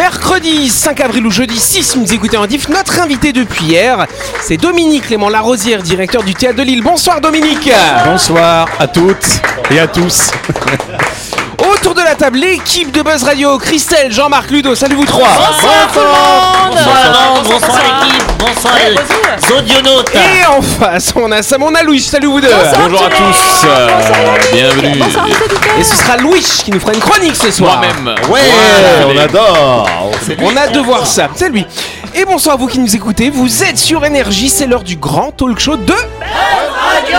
Mercredi 5 avril ou jeudi 6, si vous écoutez en diff, notre invité depuis hier, c'est Dominique Clément Larosière, directeur du théâtre de Lille. Bonsoir Dominique Bonsoir à toutes et à tous. Autour de la table, l'équipe de Buzz Radio, Christelle, Jean-Marc Ludo, salut vous trois. Bonsoir tout le monde. Bonsoir, bonsoir l'équipe, bonsoir les audionautes. Et en face, on a Sam, on a Louis, salut vous deux. Bonjour à tous, euh, bienvenue. Et ce sera Louis qui nous fera une chronique ce soir. Moi-même. Ouais, on adore. On a de voir ça, c'est lui. Et bonsoir à vous qui nous écoutez, vous êtes sur Énergie, c'est l'heure du grand talk show de... Buzz Radio,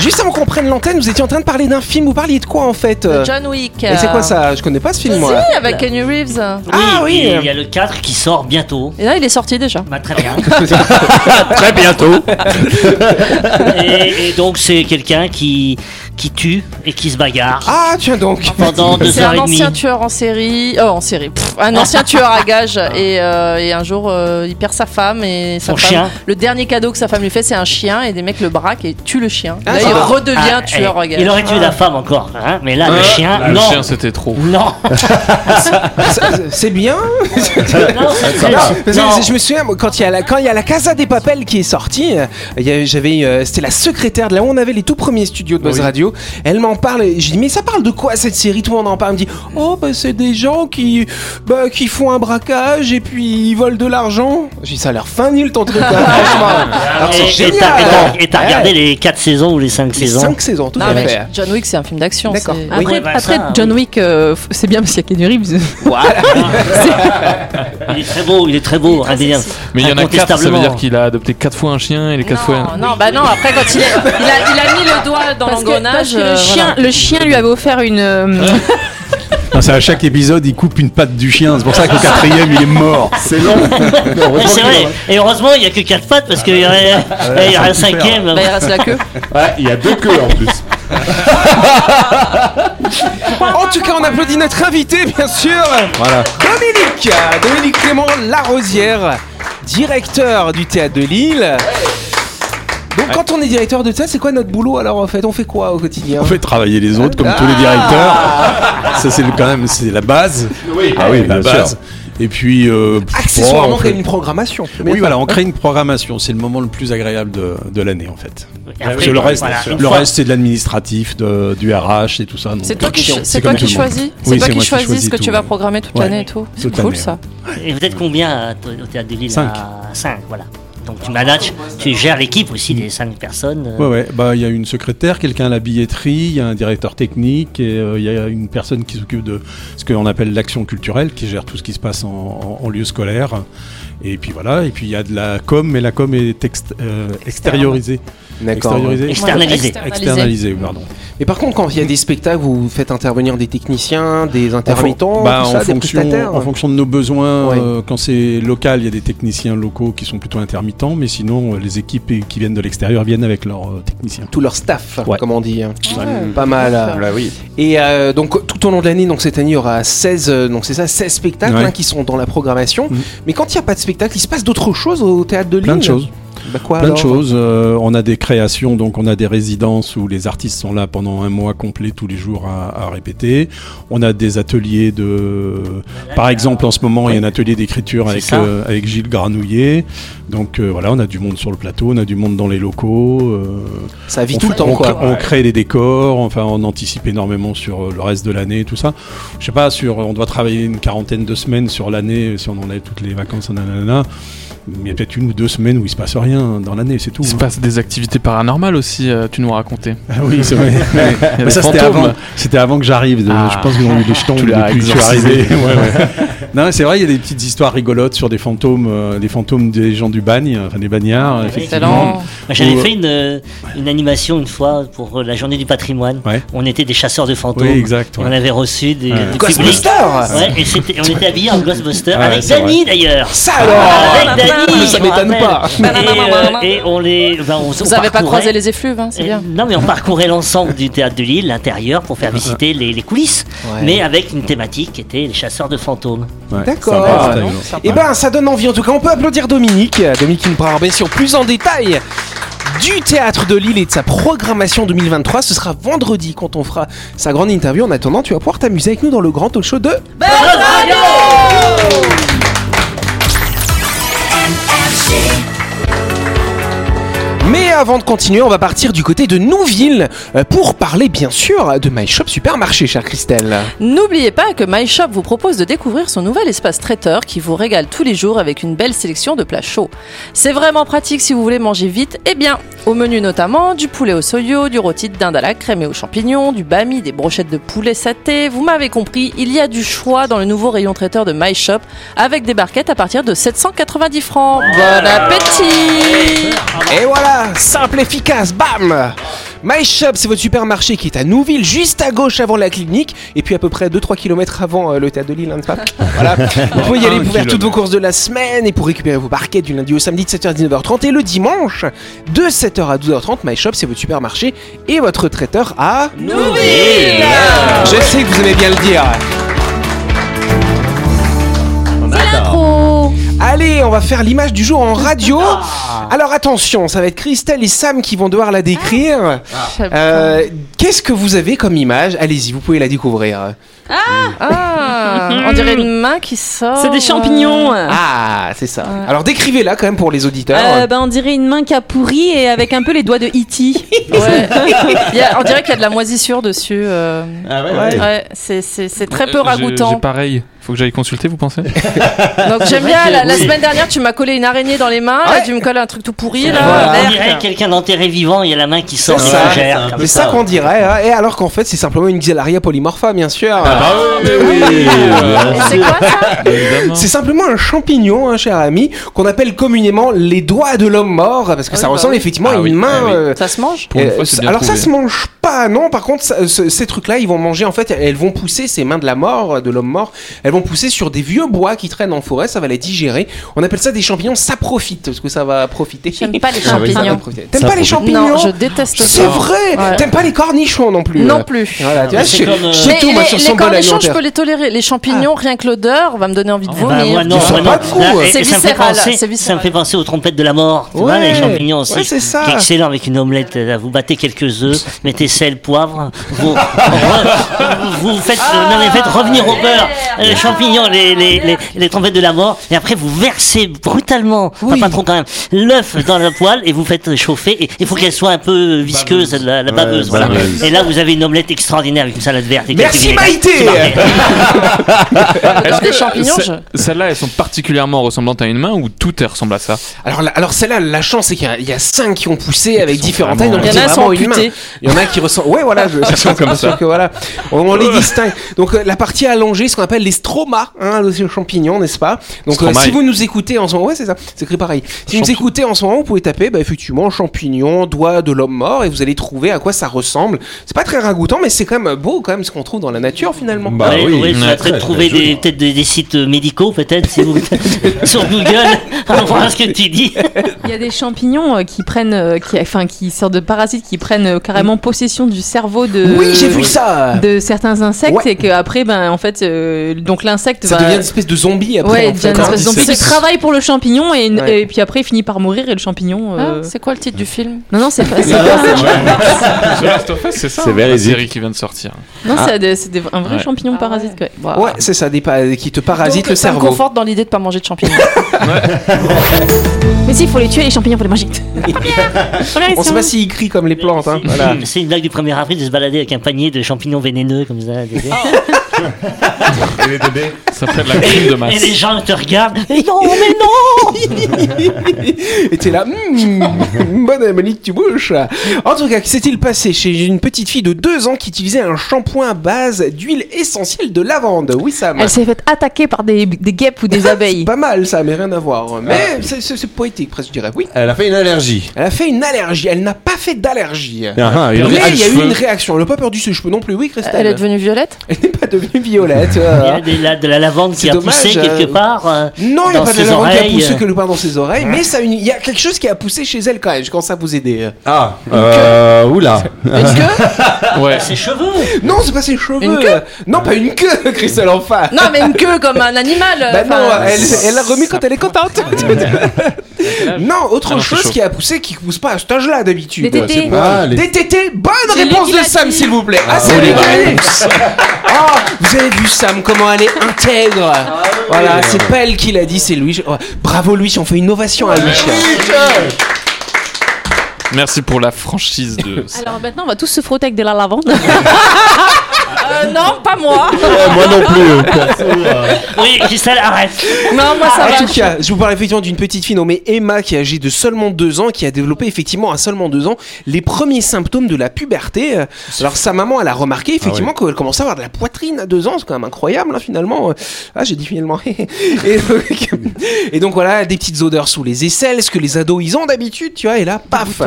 Juste avant qu'on prenne l'antenne, vous étiez en train de parler d'un film, vous parliez de quoi en fait euh John Wick. Et c'est quoi ça? Je connais pas ce film moi. Si, avec Kenny Reeves. Ah oui. et Il y a le 4 qui sort bientôt. Et là, il est sorti déjà. Bah, très bien. Très bientôt. et, et donc c'est quelqu'un qui, qui tue et qui se bagarre Ah tiens donc pendant deux C'est heures un et demie. ancien tueur en série. Oh, en série. Pff, un ancien tueur à gages. Et, euh, et un jour, euh, il perd sa femme et sa Son femme. chien. Le dernier cadeau que sa femme lui fait, c'est un chien. Et des mecs le braquent et tuent le chien. Ah, là, ça il va. redevient Ah, tueur eh, à gages. Il aurait tué la femme encore, hein, mais là le chien, Le non. chien, c'était trop. non. C'est bien non, c'est- Non, parce que non. Je me souviens moi, quand il y a la quand il y a la Casa des Papel qui est sortie, euh, il y avait- j'avais euh, c'était la secrétaire de là où on avait les tout premiers studios de Buzz Radio. Elle m'en parle. et Je dis mais ça parle de quoi cette série? Tout le monde en parle. Elle me dit oh bah c'est des gens qui bah, qui font un braquage et puis ils volent de l'argent. J'ai dit ça a l'air fin nul ton truc. hein, franchement. Alors c'est génial. t'as- et t'as- Et t'as Ouais. regardé les 4 saisons ou les 5 Les saisons? cinq saisons tout Non, à mais fait. John Wick, c'est un film d'action. D'accord. Oui. Après, Ouais, bah, après ça, John oui. Wick, euh, c'est bien parce qu'il y a Kenny Reeves. Voilà. Il est très beau, il est très beau, indéniable. Mais il y en a quatre, ça veut dire qu'il a adopté quatre fois un chien et les quatre fois. Non, non, bah non, après quand il, est- il, a, il a mis le doigt dans l'engrenage. Parce que euh, le, chien, voilà. le chien lui avait offert une. euh, Non, c'est à chaque épisode, il coupe une patte du chien. C'est pour ça qu'au quatrième, il est mort. C'est long. C'est vrai. Et heureusement, il n'y a que 4 pattes parce qu'il y y aurait un cinquième. Bah, il reste la queue. Ouais, il y a deux queues en plus. En tout cas, on applaudit notre invité, bien sûr. Voilà. Dominique, Dominique Clément Larosière, directeur du théâtre de Lille. Donc quand on est directeur de théâtre, c'est quoi notre boulot alors en fait? On fait quoi au quotidien? On fait travailler les autres comme tous les directeurs. Ça, c'est quand même c'est la base. ah oui, la bien base. Et puis. euh, Accessoirement, bon, on créer fait- une programmation. Oui, voilà, on crée une programmation. C'est le moment le plus agréable de, de l'année en fait. Après, Parce que le reste, voilà, le reste c'est de l'administratif, de- du RH et tout ça. C'est toi euh, qui, c'est toi choisis. Oui, C'est toi qui choisis ce que tout. tu vas programmer toute Ouais. l'année et tout. C'est cool ça. Et vous êtes combien à- au théâtre de Lille Cinq. 5, voilà. Donc tu manages, tu gères l'équipe aussi des 5 personnes. euh, Ouais, ouais. Bah, il y a une secrétaire, quelqu'un à la billetterie, il y a un directeur technique, et euh, il y a une personne qui s'occupe de ce qu'on appelle l'action culturelle, qui gère tout ce qui se passe en, en- en lieu scolaire. Et puis voilà. Et puis il y a de la com, mais la com est ext- euh, extériorisée. D'accord. Extériorisée. Externalisée. Externalisée, pardon. Et par contre, quand il y a des spectacles, vous faites intervenir des techniciens, des intermittents, Bah, tout en, ça, des fonction, prestataires. en fonction de nos besoins, Ouais. euh, quand c'est local, il y a des techniciens locaux qui sont plutôt intermittents, mais sinon, euh, les équipes qui viennent de l'extérieur viennent avec leurs euh, techniciens. Tout leur staff, Ouais. comme on dit. hein. Ouais. Pas mal. Bah oui. Et euh, donc tout au long de l'année, donc cette année, il y aura 16, euh, donc c'est ça, 16 spectacles Ouais. hein, qui sont dans la programmation. Mhm. Mais quand il n'y a pas de spectacle, il se passe d'autres choses au théâtre de Lille. Plein de choses. Bah quoi Plein de choses. Euh, on a des créations, donc on a des résidences où les artistes sont là pendant un mois complet tous les jours à, à répéter. On a des ateliers de, par exemple en ce moment il y a un atelier d'écriture avec euh, avec Gilles Granouillet. Donc euh, voilà, on a du monde sur le plateau, on a du monde dans les locaux. euh, Ça vit on tout le temps on, quoi. crée- on crée des décors, enfin on anticipe énormément sur euh, le reste de l'année et tout ça. Je sais pas, sur, on doit travailler une quarantaine de semaines sur l'année si on en a toutes les vacances, nanana. Mais il y a peut-être une ou deux semaines où il se passe rien dans l'année, c'est tout. Il se hein. passe des activités paranormales aussi, euh, tu nous racontais. Ah oui, c'est vrai. Mais ça, c'était avant, c'était avant que j'arrive. de- Ah. Je pense qu'ils ont eu les jetons Tu depuis que je suis arrivé. Ouais, ouais. Non, c'est vrai, il y a des petites histoires rigolotes sur des fantômes, euh, des fantômes des gens du bagne, enfin des bagnards, effectivement. Excellent. Moi, J'avais fait une, euh, une animation une fois pour euh, la journée du patrimoine. Ouais. On était des chasseurs de fantômes. Oui, exact. Et ouais. On avait reçu des, Ouais. des. Ghostbusters et on était habillés en Ghostbusters Ouais, avec Dany d'ailleurs. Ça Avec alors Dany, Ça m'étonne pas. Et, euh, et on les. ben, on, Vous avez pas croisé les effluves, hein, c'est Et- bien. Non, mais on parcourait l'ensemble du théâtre de Lille, l'intérieur, pour faire visiter les, les coulisses, Ouais. mais avec une thématique qui était les chasseurs de fantômes. Ouais, D'accord. Ah. Eh ben, ça donne envie. En tout cas, on peut applaudir Dominique. Dominique bien sûr plus en détail du théâtre de Lille et de sa programmation 2023. Ce sera vendredi quand on fera sa grande interview. En attendant, tu vas pouvoir t'amuser avec nous dans le grand talk show de. Mais avant de continuer, on va partir du côté de Nouville euh, pour parler bien sûr de My Shop Supermarché, chère Christelle. N'oubliez pas que MyShop vous propose de découvrir son nouvel espace traiteur qui vous régale tous les jours avec une belle sélection de plats chauds. C'est vraiment pratique si vous voulez manger vite et bien. Au menu notamment du poulet au soyo, du rôti de dinde à la crème et aux champignons, du bami, des brochettes de poulet saté. Vous m'avez compris, il y a du choix dans le nouveau rayon traiteur de MyShop avec des barquettes à partir de 790 francs. Bon appétit Et voilà, simple, efficace, bam My Shop, c'est votre supermarché qui est à Nouville, juste à gauche avant la clinique, et puis à peu près 2-3 km avant euh, le théâtre de Lille, hein, n'est-ce pas? Voilà. Vous pouvez y aller pour faire toutes vos courses de la semaine et pour récupérer vos barquettes du lundi au samedi de 7h à 19h30 et le dimanche de 7h à 12h30. My Shop, c'est votre supermarché et votre traiteur à Nouville Je sais que vous aimez bien le dire. Allez, on va faire l'image du jour en radio. Alors attention, ça va être Christelle et Sam qui vont devoir la décrire. Euh, Qu'est-ce que vous avez comme image? Allez-y, vous pouvez la découvrir. Ah, on dirait une main qui sort. C'est des champignons. Ah, c'est ça. Alors décrivez-la quand même pour les auditeurs. Euh, ben, on dirait une main qui a pourri et avec un peu les doigts de E.T. Ouais. Il y a- on dirait qu'il y a de la moisissure dessus. euh. Ah ouais, Ouais, ouais. c'est- c'est c'est très peu Euh, ragoûtant. J'ai pareil. Faut que j'aille consulter, vous pensez Donc j'aime bien. La, la semaine dernière, tu m'as collé une araignée dans les mains. Ouais. Là, tu me colles un truc tout pourri. Là, Voilà. On dirait quelqu'un d'enterré vivant, il y a la main qui sort C'est ça. comme ça qu'on dirait. hein. Et alors qu'en fait, c'est simplement une Xelaria polymorpha, bien sûr. Et c'est quoi ça. C'est simplement un champignon, hein, cher ami, qu'on appelle communément les doigts de l'homme mort, parce que Ah ça oui, bah ressemble oui. effectivement Ah à une oui, main. ah oui. euh, Ça se mange Pour une Euh, alors ça se mange pas, non. Par contre, ça- ce- ces trucs-là, ils vont manger en fait, elles vont pousser ces mains de la mort, de l'homme mort. Elles vont pousser sur des vieux bois qui traînent en forêt. Ça va les digérer. On appelle ça des champignons. Ça profite parce que ça va profiter. J'aime pas les Ah oui, ça va champignons. profiter. T'aimes pas les champignons Non, je déteste ça. C'est vrai. Ouais. T'aimes pas les cornichons non plus. Non euh. plus. Voilà, tu vois, C'est je- comme, euh, je sais Mais tout, moi, les, sur les son bol cornichons, je alimentaire. peux les tolérer. Les champignons, rien que l'odeur, va me donner envie de Bah, vomir. moi, non, Tu sens moi, pas non. goût, Là, euh. et- C'est et ça me fait viscéral, penser- c'est Ça me fait penser aux trompettes de la mort. Tu vois, Ouais. les champignons aussi. Ouais, c'est ça. Qui est excellent avec une omelette. Là, vous battez quelques œufs, mettez sel, poivre. Vous, vous faites, euh, non, mais faites revenir au beurre les champignons, les, les, les, les trompettes de la mort. Et après, vous versez brutalement, enfin, pas trop quand même, l'œuf dans la poêle et vous faites chauffer. Et il faut qu'elle soit un peu visqueuse, la, la baveuse. voilà. baveuse. Et là, vous avez une omelette extraordinaire avec une salade verte. Et Merci. Maïté. Dans des champignons, Ce- je... Celles-là, elles sont particulièrement ressemblantes à une main ou tout est ressemble à ça? Alors, la- alors celle-là, la chance, c'est qu'il y a- il y, a cinq qui ont poussé avec différentes tailles. Donc Il y en c'est a, elles vraiment sont une main. amputées. Il y en a qui ressemblent. Ouais, voilà, je, je suis comme ça. que voilà, on, on les distingue. Donc euh, la partie allongée, ce qu'on appelle les stromas, hein, les champignons, n'est-ce pas? Donc euh, si vous nous écoutez en ce moment, ouais, c'est ça, c'est écrit pareil. Si vous nous écoutez en ce moment, vous pouvez taper, bah, effectivement, champignons, doigts de l'homme mort, et vous allez trouver à quoi ça ressemble. C'est pas très ragoûtant, mais c'est quand même beau, quand même, ce qu'on trouve dans la nature finalement. Bah oui, oui, oui, il faudrait très, peut-être trouver des, peut-être des, des sites euh, médicaux, peut-être, si vous sur Google, à voir ce que tu dis. Il y a des champignons euh, qui prennent, euh, qui, enfin, qui sortent de parasites, qui prennent euh, carrément possession du cerveau de. oui, j'ai vu ça. De certains insectes Ouais. et qu'après, ben, en fait, euh, donc l'insecte Ça va. devient une espèce de zombie après. Ouais, en fait, une hein. espèce de zombie qui travaille pour le champignon et, Ouais. et puis après il finit par mourir et le champignon. Ah, euh, c'est quoi le titre du film? Non, non, c'est pas. c'est pas- The Last of Us, c'est ça C'est hein, La série qui vient de sortir. Non, c'est des- c'est un vrai Ouais. champignon parasite. quoi. Waouh. Ouais, c'est ça, des pa- qui te parasitent Donc, le ça me cerveau. conforte dans l'idée de pas manger de champignons. Mais si, il faut les tuer les champignons pour les manger. On sait pas s'ils crient comme les plantes. Hein. Voilà. C'est une blague du 1er avril de se balader avec un panier de champignons vénéneux comme ça. des- Et les bébés Ça fait de la crime de masse. Et les gens te regardent. Et non, mais non Et t'es là, Hum, bonne Monique, tu bouges. En tout cas, que s'est-il passé chez une petite fille de 2 ans qui utilisait un shampoing à base d'huile essentielle de lavande? Oui, Sam. Elle s'est faite attaquer par des, des guêpes ou des abeilles. pas mal, ça, mais rien à voir. Mais c'est- c'est c'est poétique, presque, je dirais. Oui. Elle a fait une allergie. Elle a fait une allergie. Elle n'a pas fait d'allergie. Ah, ah, Mais il y a eu une réaction. Elle n'a pas perdu ses cheveux non plus. Oui, Christelle. Elle est devenue violette? Elle n'est pas devenue violette. Il y a des- la- de la lavande qui a dommage, poussé euh, quelque part. euh, Non, il n'y a pas de ses lavande qui a poussé quelque part dans ses oreilles, mais ça, une- il y a quelque chose qui a poussé chez elle quand même. Je commence à vous aider. Ah, euh, oula. Une queue Ouais. Ses cheveux Non, c'est pas ses cheveux. Une queue non, pas une queue, Christelle, enfin. Non, mais une queue comme un animal. Bah enfin, non, elle, elle l'a remis quand elle est contente. non, autre Ah non, c'est chose chaud. qui a poussé, qui pousse pas à cet âge-là d'habitude. Des tétés. Ah, les- Des tétés, bonne C'est lui réponse qui de l'a Sam, dit. s'il vous plaît. Ah, c'est lui qui l'a dit. Oh, vous avez vu Sam, comment elle est intègre. Voilà, c'est pas elle qui l'a dit, c'est lui. Oh, bravo lui, on fait une ovation à lui. Merci pour la franchise de. Alors maintenant, on va tous se frotter avec de la lavande. euh, non, pas moi. Moi non plus. perso, euh. Oui, Christelle, arrête Non, moi ça En va. tout cas, je vous parle effectivement d'une petite fille nommée Emma qui est âgée de seulement 2 ans, qui a développé effectivement à seulement 2 ans les premiers symptômes de la puberté. Euh, Alors sa maman, elle a remarqué effectivement qu'elle commençait à avoir de la poitrine à 2 ans, c'est quand même incroyable hein, finalement. Euh, Ah, j'ai dit finalement. et, donc, et donc voilà, des petites odeurs sous les aisselles, ce que les ados ils ont d'habitude, tu vois, et là, paf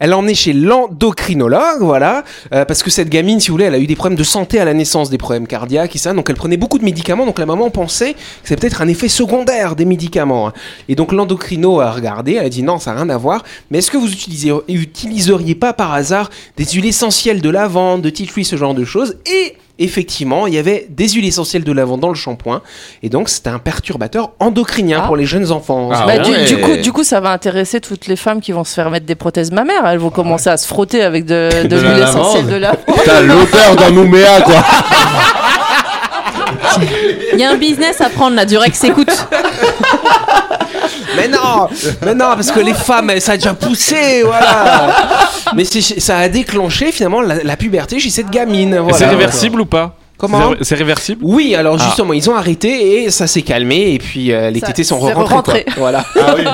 elle l'a emmenée chez l'endocrinologue, voilà, euh, parce que cette gamine, si vous voulez, elle a eu des problèmes de santé à la naissance, des problèmes cardiaques et ça, donc elle prenait beaucoup de médicaments, donc la maman pensait que c'est peut-être un effet secondaire des médicaments. hein. Et donc l'endocrino a regardé, elle a dit non, ça n'a rien à voir, mais est-ce que vous utiliseriez pas par hasard des huiles essentielles de lavande, de tea ce genre de choses Et effectivement, il y avait des huiles essentielles de lavande dans le shampoing, et donc c'était un perturbateur endocrinien Ah. pour les jeunes enfants. Ah Bah, du, ouais. du coup, du coup, ça va intéresser toutes les femmes qui vont se faire mettre des prothèses mammaires. Elles vont commencer à se frotter avec de, de, De la l'huile lavande. essentielle de la. Putain, l'odeur d'un Nouméa, quoi. Il y a un business à prendre là, du Rex écoute. Mais non, mais non, parce que les femmes, ça a déjà poussé, voilà. Mais ça a déclenché finalement la, la puberté chez cette gamine. Voilà. C'est réversible ou pas? Comment C'est ré- C'est réversible? Oui, alors Ah. justement, ils ont arrêté et ça s'est calmé et puis euh, les tétés sont c'est rentrés. rentré. Voilà. Ah oui.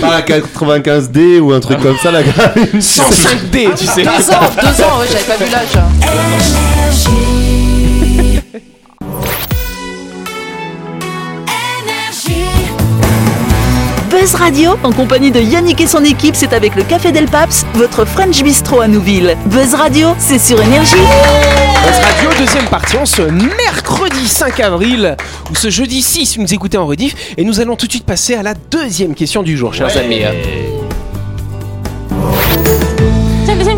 Pas un 95D ou un truc comme ça, là. 105D, tu sais. Deux ans, deux ans, ouais, j'avais pas vu l'âge. Buzz Radio, en compagnie de Yannick et son équipe, c'est avec le Café Del Paps, votre French Bistro à Nouville. Buzz Radio, c'est sur Énergie. Buzz Radio, deuxième partie, en ce mercredi 5 avril ou ce jeudi 6, si vous nous écoutez en rediff. Et nous allons tout de suite passer à la deuxième question du jour, chers amis.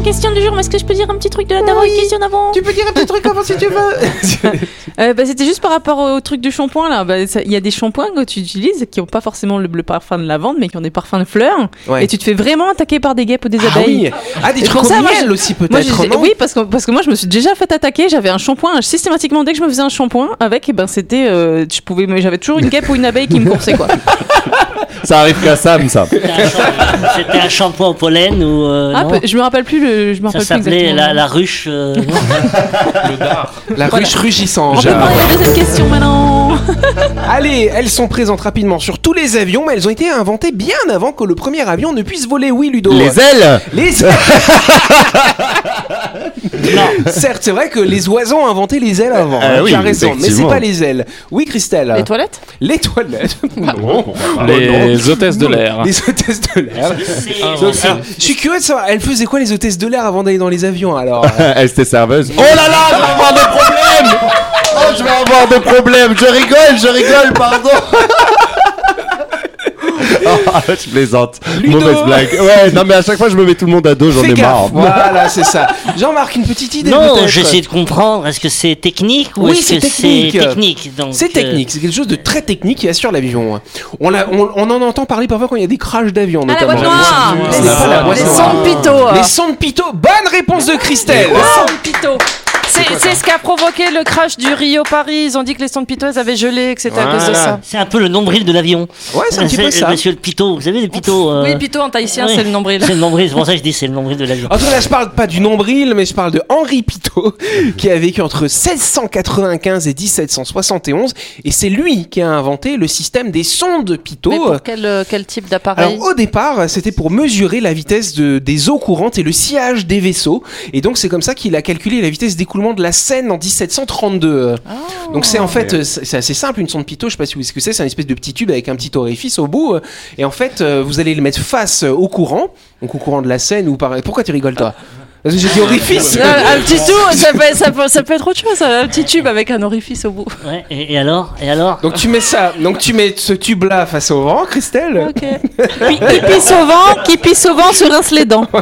Question du jour, mais est-ce que je peux dire un petit truc de la dernière question d'avant Tu peux dire un petit truc avant si tu veux. Euh, bah, C'était juste par rapport au truc du shampoing là. Bah, Il y a des shampoings que tu utilises qui n'ont pas forcément le, le parfum de lavande, mais qui ont des parfums de fleurs. Ouais. Et tu te fais vraiment attaquer par des guêpes ou des Ah abeilles. oui. Ah, des Et trucs ça, moi, miel aussi peut-être, oui, parce que, parce que moi, je me suis déjà fait attaquer. J'avais un shampoing systématiquement. Dès que je me faisais un shampoing avec, et ben c'était, euh, je pouvais, mais j'avais toujours une guêpe ou une abeille qui me coursait quoi. Ça arrive qu'à Sam, ça. C'était un shampoing- C'était un shampoing au pollen ou. euh, Ah, non je me rappelle plus le, je me Ça rappelle plus s'appelait la, la ruche. euh, non La ruche rugissant. On peut prendre la deuxième question maintenant. Allez, elles sont présentes rapidement sur tous les avions, mais elles ont été inventées bien avant que le premier avion ne puisse voler. Oui, Ludo. Les ailes Les ailes. Certes, c'est vrai que les oiseaux ont inventé les ailes avant. Ah hein, oui, mais c'est pas les ailes. Oui, Christelle. Les toilettes Les toilettes. Non. Les hôtesses de Non. l'air. Les hôtesses de l'air. je suis curieux de savoir, elles faisaient quoi les hôtesses de l'air avant d'aller dans les avions alors Elle était serveuse. Oh là là, je vais avoir des problèmes je vais avoir des problèmes Je rigole, je rigole, pardon Oh, je plaisante. Ludo. Mauvaise blague. Ouais, non, mais à chaque fois, je me mets tout le monde à dos, j'en ai gaffe. marre. Voilà, c'est ça. Jean-Marc, une petite idée Non, j'essaie de comprendre. Est-ce que c'est technique ou Oui, est-ce que technique. c'est technique C'est euh, technique, c'est quelque chose de très technique qui assure l'avion. On, l'a- on, on en entend parler parfois quand il y a des crashs d'avion, Ah, la notamment. boîte noire. C'est Les les noire. sons de Pito. Les sons de Pito. Bonne réponse de Christelle. Les sons de Pito. C'est c'est ce qui a provoqué le crash du Rio Paris. Ils ont dit que les sondes piteuses avaient gelé, que c'était à cause de Voilà. ça. C'est un peu le nombril de l'avion. Ouais, c'est un petit peu ça. Monsieur le pitot, vous savez les pitots euh, Oui, Pito en tahitien, c'est le nombril. C'est le nombril, c'est pour ça que je dis c'est le nombril de l'avion. En tout cas, là, je parle pas du nombril, mais je parle de Henri Pitot, qui a vécu entre 1695 et 1771, et c'est lui qui a inventé le système des sondes Pitot. Mais pour quel, euh, quel type d'appareil Alors au départ, c'était pour mesurer la vitesse de- des eaux courantes et le sillage des vaisseaux. Et donc c'est comme ça qu'il a calculé la vitesse d'écoulement de la Seine en 1732. Donc c'est en fait, euh, c'est assez simple une sonde Pitot. Je sais pas si vous savez ce que c'est. C'est un espèce de petit tube avec un petit orifice au bout. Et en fait, euh, vous allez le mettre face euh, au courant, donc au courant de la Seine ou par. Pourquoi tu rigoles toi? Parce que j'ai dit orifice. Non, un petit tout, ça peut, ça, peut, ça peut être autre chose, un petit tube avec un orifice au bout. Ouais, et, et alors Et alors? Donc tu mets ça, donc tu mets ce tube là face au vent, Christelle? Ok. Qui, qui pisse au vent, qui pisse au vent se rince les dents.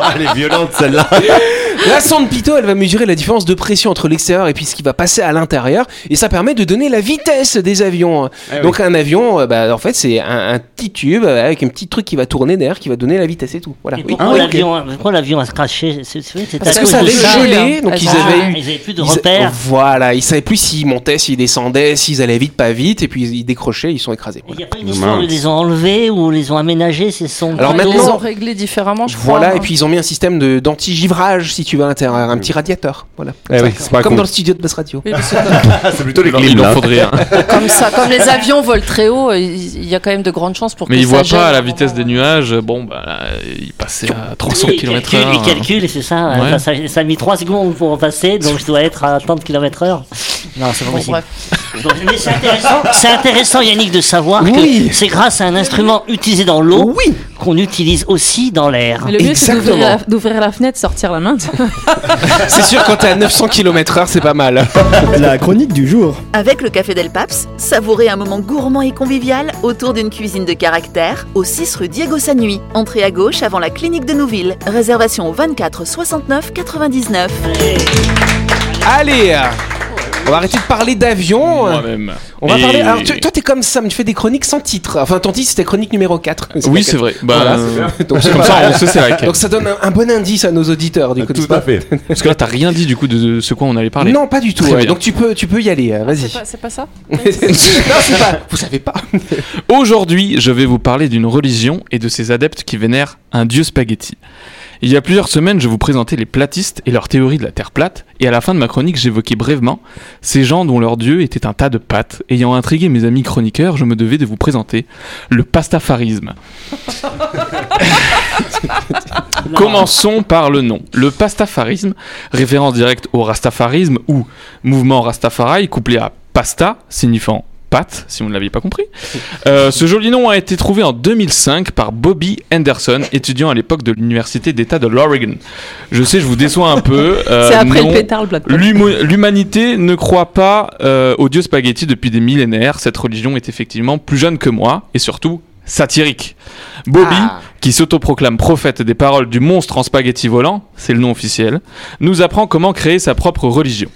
Ah, elle est violente celle-là. La sonde Pitot, elle va mesurer la différence de pression entre l'extérieur et puis ce qui va passer à l'intérieur, et ça permet de donner la vitesse des avions. Donc un avion, euh, bah, en fait, c'est un, un petit tube euh, avec un petit truc qui va tourner derrière, qui va donner la vitesse et tout. Voilà. Et Oui. pourquoi Ah, l'avion a- pourquoi l'avion a craché c'est- C'était Parce que ça avait gelé, donc ils Ah, avaient eu. Ils avaient plus de ils- repères. voilà, ils savaient plus s'ils montaient, s'ils descendaient, s'ils allaient vite, pas vite, et puis ils décrochaient, ils sont écrasés. Il n'y a pas une histoire où ils les ont enlevés ou les ont aménagés ces sondes Alors Ils maintenant- les ont réglés différemment, je crois. Voilà, hein. et puis ils ont mis un système de- d'anti-givrage, si tu veux, à l'intérieur, un petit radiateur. Voilà. Eh oui, Comme dans le studio de Bass Radio. Oui, c'est plutôt les il en faudrait un. comme ça, comme les avions volent très haut, il y a quand même de grandes chances pour Mais que il ça voit gèle pas à la un vitesse des nuages. Bon, bah, là, il passait à 300 Oui, il calcule, c'est ça. Ouais. Ça. Ça a mis 3 secondes pour passer, donc je dois être à 30 km heure. Non, c'est pas possible. mais c'est intéressant, Yannick, de savoir Oui. que c'est grâce à un instrument utilisé dans l'eau Oui, qu'on utilise aussi dans l'air. Le mieux, c'est d'ouvrir Exactement. la, d'ouvrir la fenêtre, sortir la main. c'est sûr, quand t'es à 900 km/h, c'est pas mal. La chronique du jour. Avec le Café Del Paps, savourez un moment gourmand et convivial autour d'une cuisine de caractère au 6 rue Diego Sanui. Entrée à gauche avant la clinique de Nouville. Réservation au 24 69 99. Allez on va arrêter de parler d'avion. Moi-même. On va Et- parler. Alors, tu- toi, t'es comme ça, mais tu fais des chroniques sans titre. Enfin, ton titre, c'était chronique numéro 4. Oui, c'est vrai. Bah, Voilà. Donc, c'est comme ça, on sait c'est laquelle. Donc, ça donne un, un bon indice à nos auditeurs, du coup. Tout à pas fait. Parce que là, t'as rien dit du coup de ce quoi on allait parler. Non, pas du tout. Ouais. Donc, tu peux, tu peux y aller. euh, Vas-y. C'est pas, c'est pas ça non, c'est pas. Vous savez pas. Aujourd'hui, je vais vous parler d'une religion et de ses adeptes qui vénèrent un dieu spaghetti. Il y a plusieurs semaines, je vous présentais les platistes et leur théorie de la Terre plate, et à la fin de ma chronique, j'évoquais brièvement ces gens dont leur dieu était un tas de pâtes. Ayant intrigué mes amis chroniqueurs, je me devais de vous présenter le pastafarisme. Commençons par le nom. Le pastafarisme, référence directe au rastafarisme ou mouvement rastafari couplé à pasta, signifiant pâte, si vous ne l'aviez pas compris. Euh, ce joli nom a été trouvé en 2005 par Bobby Anderson, étudiant à l'époque de l'université d'État de l'Oregon. Je sais, je vous déçois un peu. euh, c'est après non. le pétard, le L'humanité ne croit pas euh, au dieu spaghetti depuis des millénaires. Cette religion est effectivement plus jeune que moi et surtout satirique. Bobby, Ah. qui s'autoproclame prophète des paroles du monstre en spaghetti volant, c'est le nom officiel, nous apprend comment créer sa propre religion.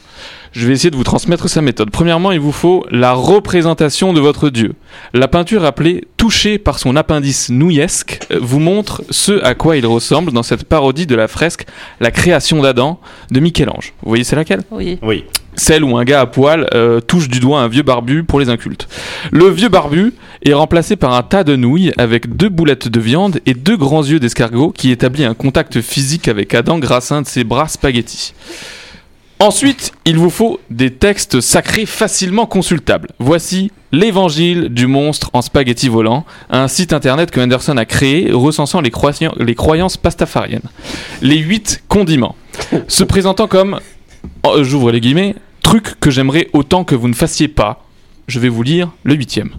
Je vais essayer de vous transmettre sa méthode. Premièrement, il vous faut la représentation de votre dieu. La peinture appelée touchée par son appendice nouillesque euh, vous montre ce à quoi il ressemble dans cette parodie de la fresque La création d'Adam de Michel-Ange. Vous voyez c'est laquelle? Oui. Oui. celle où un gars à poil euh, touche du doigt un vieux barbu pour les incultes. Le vieux barbu est remplacé par un tas de nouilles avec deux boulettes de viande et deux grands yeux d'escargot qui établit un contact physique avec Adam grâce à un de ses bras spaghetti. Ensuite, il vous faut des textes sacrés facilement consultables. Voici l'évangile du monstre en spaghetti volant, un site internet que Anderson a créé recensant les, croyan- les croyances pastafariennes. Les huit condiments, se présentant comme Oh, j'ouvre les guillemets, truc que j'aimerais autant que vous ne fassiez pas. Je vais vous lire le huitième.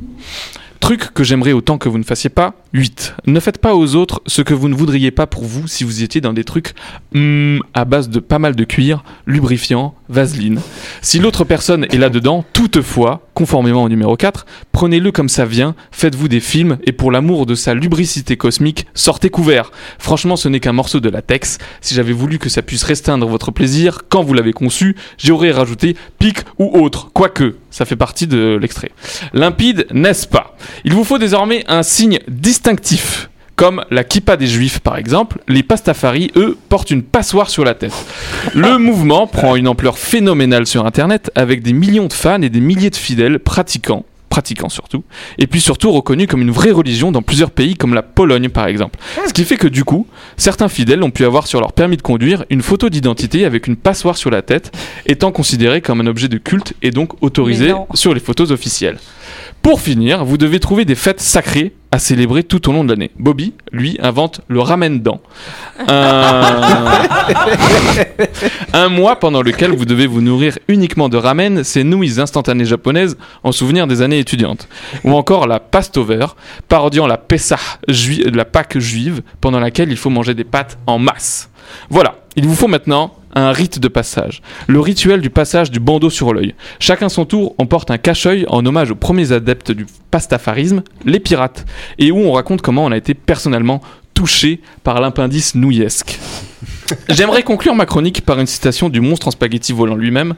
Truc que j'aimerais autant que vous ne fassiez pas. 8. Ne faites pas aux autres ce que vous ne voudriez pas pour vous si vous étiez dans des trucs hmm, à base de pas mal de cuir, lubrifiant, vaseline. Si l'autre personne est là-dedans, toutefois, conformément au numéro 4, prenez-le comme ça vient, faites-vous des films et pour l'amour de sa lubricité cosmique, sortez couvert. Franchement, ce n'est qu'un morceau de latex. Si j'avais voulu que ça puisse restreindre votre plaisir quand vous l'avez conçu, j'y aurais rajouté pic ou autre. Quoique, ça fait partie de l'extrait. Limpide, n'est-ce pas? Il vous faut désormais un signe distinctif Comme la kippa des juifs par exemple, les pastafaris, eux, portent une passoire sur la tête. Le mouvement prend une ampleur phénoménale sur Internet avec des millions de fans et des milliers de fidèles pratiquants pratiquants surtout, et puis surtout reconnu comme une vraie religion dans plusieurs pays comme la Pologne par exemple. Ce qui fait que du coup, certains fidèles ont pu avoir sur leur permis de conduire une photo d'identité avec une passoire sur la tête, étant considéré comme un objet de culte et donc autorisé sur les photos officielles. Pour finir, vous devez trouver des fêtes sacrées à célébrer tout au long de l'année. Bobby, lui, invente le ramen dent. Un... un mois pendant lequel vous devez vous nourrir uniquement de ramen, ces nouilles instantanées japonaises en souvenir des années étudiantes. Ou encore la pastover, parodiant la Pessah, la Pâque juive, pendant laquelle il faut manger des pâtes en masse. Voilà, il vous faut maintenant un rite de passage. Le rituel du passage du bandeau sur l'œil. Chacun son tour, on porte un cache-œil en hommage aux premiers adeptes du pastafarisme, les pirates, et où on raconte comment on a été personnellement touché par l'impendice nouillesque. J'aimerais conclure ma chronique par une citation du monstre en spaghetti volant lui-même.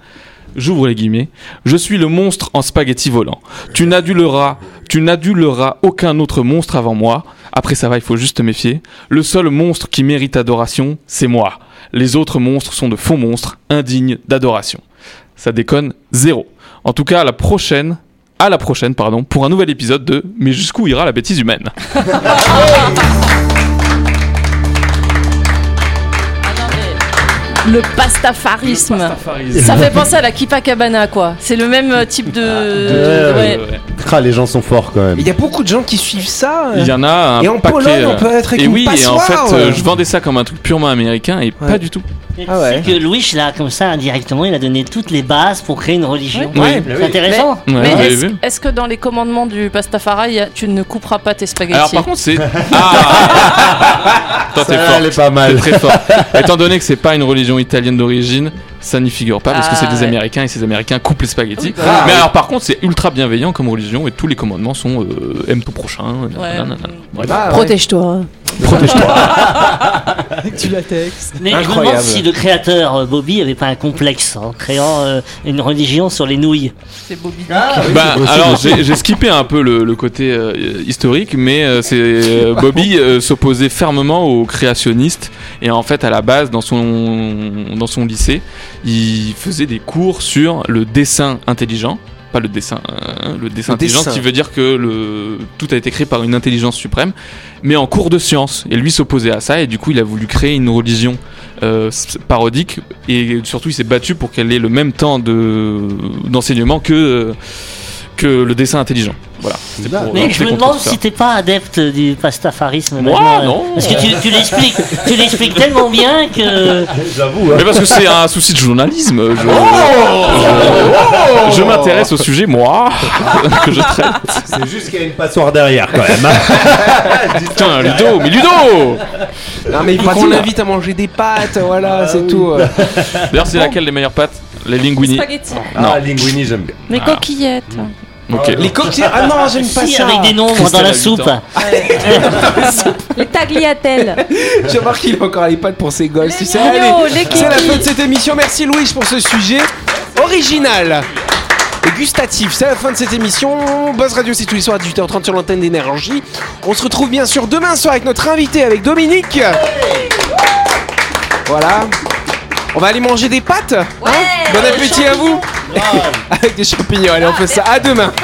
J'ouvre les guillemets. Je suis le monstre en spaghetti volant. Tu n'aduleras, tu n'aduleras aucun autre monstre avant moi. Après ça va, il faut juste te méfier. Le seul monstre qui mérite adoration, c'est moi. Les autres monstres sont de faux monstres, indignes d'adoration. Ça déconne zéro. En tout cas, à la prochaine, à la prochaine, pardon, pour un nouvel épisode de Mais jusqu'où ira la bêtise humaine? Le pastafarisme. Ça fait penser à la Kippa Cabana, quoi. C'est le même euh, type de. ouais, ouais. Ouais. Ah, les gens sont forts quand même. Il y a beaucoup de gens qui suivent ça. euh. Il y en a un Et en paquet. Pologne, on euh, peut être avec et une oui, et en fait, ouais. je vendais ça comme un truc purement américain et pas du tout. Ah ouais. C'est que Louis, là, comme ça, indirectement, il a donné toutes les bases pour créer une religion. Oui. Ouais, c'est intéressant. Ouais, Mais est-ce que dans les commandements du pastafari, tu ne couperas pas tes spaghettis Alors par contre, c'est. Ah Toi, t'es Ça, fort. elle est pas mal. T'es très fort. Étant donné que c'est pas une religion italienne d'origine, ça n'y figure pas parce que c'est Ah, des ouais. Américains et ces Américains coupent les spaghettis. Ah, Mais alors par contre, c'est ultra bienveillant comme religion et tous les commandements sont euh, aime ton prochain. Ouais. nanana. Bref. Ah, ouais. Protège-toi. Protège-toi. Tu la textes. Mais je me Incroyable. demande si le créateur euh, Bobby avait pas un complexe en créant euh, une religion sur les nouilles. C'est Bobby. Ah, oui, Bah, alors j'ai j'ai skippé un peu le, le côté euh, historique, mais euh, c'est euh, Bobby euh, s'opposait fermement aux créationnistes et en fait à la base dans son dans son lycée, il faisait des cours sur le dessin intelligent. Pas le dessin, euh, le dessin Le intelligent, dessin. qui veut dire que le, tout a été créé par une intelligence suprême, mais en cours de science. Et lui s'opposait à ça, et du coup il a voulu créer une religion euh, parodique, et surtout il s'est battu pour qu'elle ait le même temps de d'enseignement que euh, que le dessin intelligent. Voilà. Pour Mais je lutter me demande ça. si t'es pas adepte du pastafarisme. Moi, maintenant, euh, non. Parce que tu, tu l'expliques, tu l'expliques tellement bien que. J'avoue. hein. Mais parce que c'est un souci de journalisme. Je, je, je m'intéresse au sujet, moi, que je traite. C'est juste qu'il y a une passoire derrière quand même. hein. Tiens, Ludo, mais Ludo Non, mais il faut qu'on l'invite à manger des pâtes, voilà, c'est tout. euh. D'ailleurs, c'est laquelle les meilleures pâtes? Les linguini. Spaghettis. Ah, linguini, j'aime bien. Les coquillettes. Ok. Les cocktails. Ah non, j'aime pas Si, ça. avec des nombres dans la soupe. Les tagliatelles. J'ai remarqué qu'il a encore les pattes pour ses gosses. Tu sais, mignons, allez, les c'est la fin de cette émission. Merci Louis pour ce sujet original. Et gustatif, c'est la fin de cette émission. Buzz Radio, c'est tous les soirs à 18h30 sur l'antenne d'énergie. On se retrouve bien sûr demain soir avec notre invité, avec Dominique. Voilà. On va aller manger des pâtes. hein bon appétit à vous. avec des champignons. Allez, on fait ça. À demain.